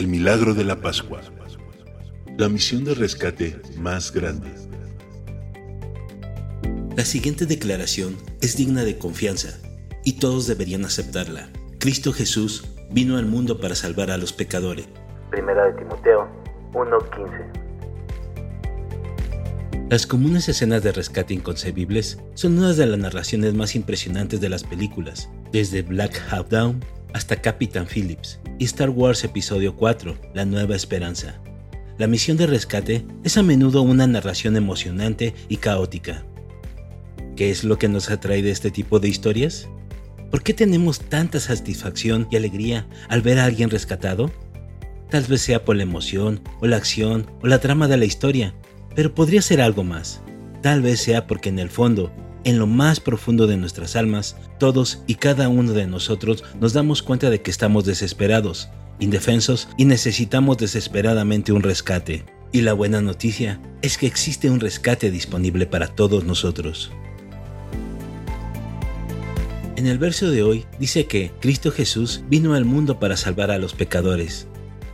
El milagro de la Pascua. La misión de rescate más grande. La siguiente declaración es digna de confianza y todos deberían aceptarla. Cristo Jesús vino al mundo para salvar a los pecadores. Primera de Timoteo 1:15. Las comunes escenas de rescate inconcebibles son una de las narraciones más impresionantes de las películas, desde Black Hawk Down hasta Captain Phillips y Star Wars Episodio 4, La Nueva Esperanza. La misión de rescate es a menudo una narración emocionante y caótica. ¿Qué es lo que nos atrae de este tipo de historias? ¿Por qué tenemos tanta satisfacción y alegría al ver a alguien rescatado? Tal vez sea por la emoción, o la acción, o la trama de la historia, pero podría ser algo más. Tal vez sea porque en el fondo en lo más profundo de nuestras almas, todos y cada uno de nosotros nos damos cuenta de que estamos desesperados, indefensos y necesitamos desesperadamente un rescate. Y la buena noticia es que existe un rescate disponible para todos nosotros. En el verso de hoy dice que Cristo Jesús vino al mundo para salvar a los pecadores.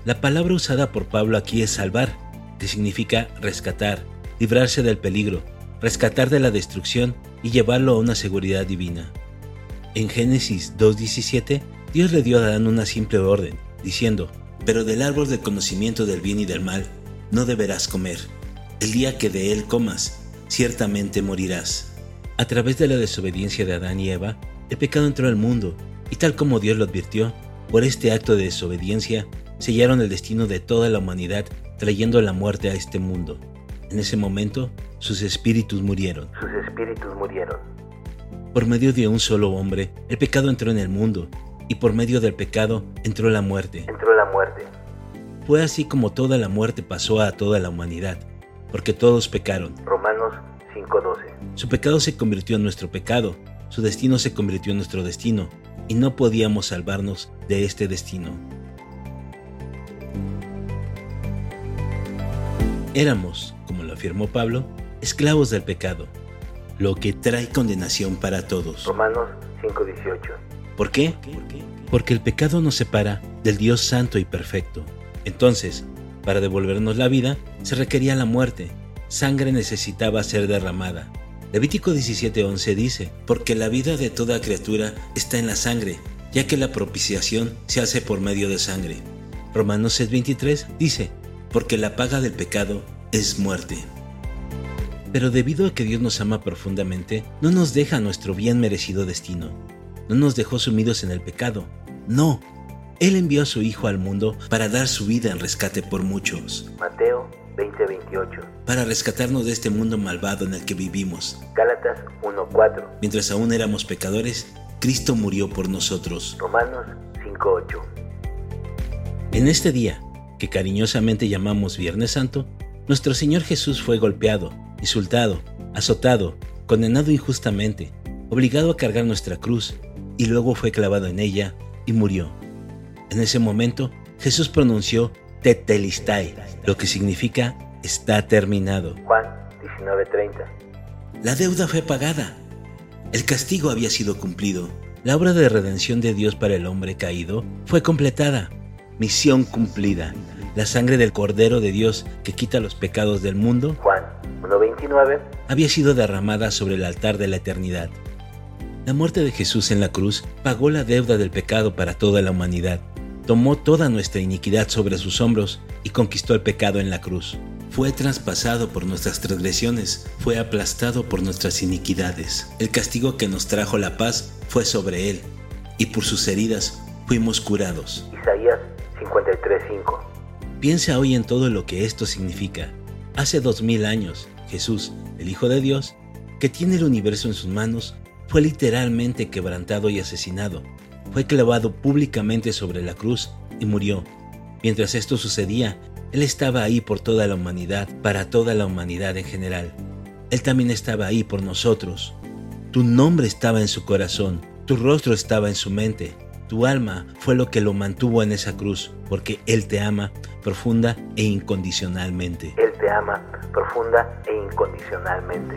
La palabra usada por Pablo aquí es salvar, que significa rescatar, librarse del peligro, rescatar de la destrucción y llevarlo a una seguridad divina. En Génesis 2.17, Dios le dio a Adán una simple orden, diciendo, Pero del árbol del conocimiento del bien y del mal no deberás comer. El día que de él comas, ciertamente morirás. A través de la desobediencia de Adán y Eva, el pecado entró al mundo, y tal como Dios lo advirtió, por este acto de desobediencia, sellaron el destino de toda la humanidad trayendo la muerte a este mundo. En ese momento, sus espíritus murieron. Sus espíritus murieron. Por medio de un solo hombre, el pecado entró en el mundo, y por medio del pecado entró la muerte. Entró la muerte. Fue así como toda la muerte pasó a toda la humanidad, porque todos pecaron. Romanos 5:12. Su pecado se convirtió en nuestro pecado, su destino se convirtió en nuestro destino, y no podíamos salvarnos de este destino. Éramos, como lo afirmó Pablo, esclavos del pecado, lo que trae condenación para todos. Romanos 5:18. ¿Por qué? Porque el pecado nos separa del Dios santo y perfecto. Entonces, para devolvernos la vida, se requería la muerte. Sangre necesitaba ser derramada. Levítico 17:11 dice, porque la vida de toda criatura está en la sangre, ya que la propiciación se hace por medio de sangre. Romanos 6:23 dice, porque la paga del pecado es muerte. Pero debido a que Dios nos ama profundamente, no nos deja nuestro bien merecido destino. No nos dejó sumidos en el pecado. No. Él envió a su Hijo al mundo para dar su vida en rescate por muchos. Mateo 20:28. Para rescatarnos de este mundo malvado en el que vivimos. Gálatas 1:4. Mientras aún éramos pecadores, Cristo murió por nosotros. Romanos 5:8. En este día, que cariñosamente llamamos Viernes Santo, nuestro Señor Jesús fue golpeado, insultado, azotado, condenado injustamente, obligado a cargar nuestra cruz, y luego fue clavado en ella y murió. En ese momento, Jesús pronunció Tetelistai, lo que significa está terminado. Juan 19:30. La deuda fue pagada. El castigo había sido cumplido. La obra de redención de Dios para el hombre caído fue completada. Misión cumplida. La sangre del Cordero de Dios que quita los pecados del mundo Juan 1:29. había sido derramada sobre el altar de la eternidad. La muerte de Jesús en la cruz pagó la deuda del pecado para toda la humanidad. Tomó toda nuestra iniquidad sobre sus hombros y conquistó el pecado en la cruz. Fue traspasado por nuestras transgresiones, fue aplastado por nuestras iniquidades. El castigo que nos trajo la paz fue sobre él, y por sus heridas fuimos curados. Isaías 53:5. Piensa hoy en todo lo que esto significa. Hace dos mil años, Jesús, el Hijo de Dios, que tiene el universo en sus manos, fue literalmente quebrantado y asesinado. Fue clavado públicamente sobre la cruz y murió, Mientras esto sucedía, Él estaba ahí por toda la humanidad, para toda la humanidad en general. Él también estaba ahí por nosotros. Tu nombre estaba en su corazón, tu rostro estaba en su mente, tu alma fue lo que lo mantuvo en esa cruz, porque Él te ama profunda e incondicionalmente. Él te ama profunda e incondicionalmente.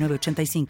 906985.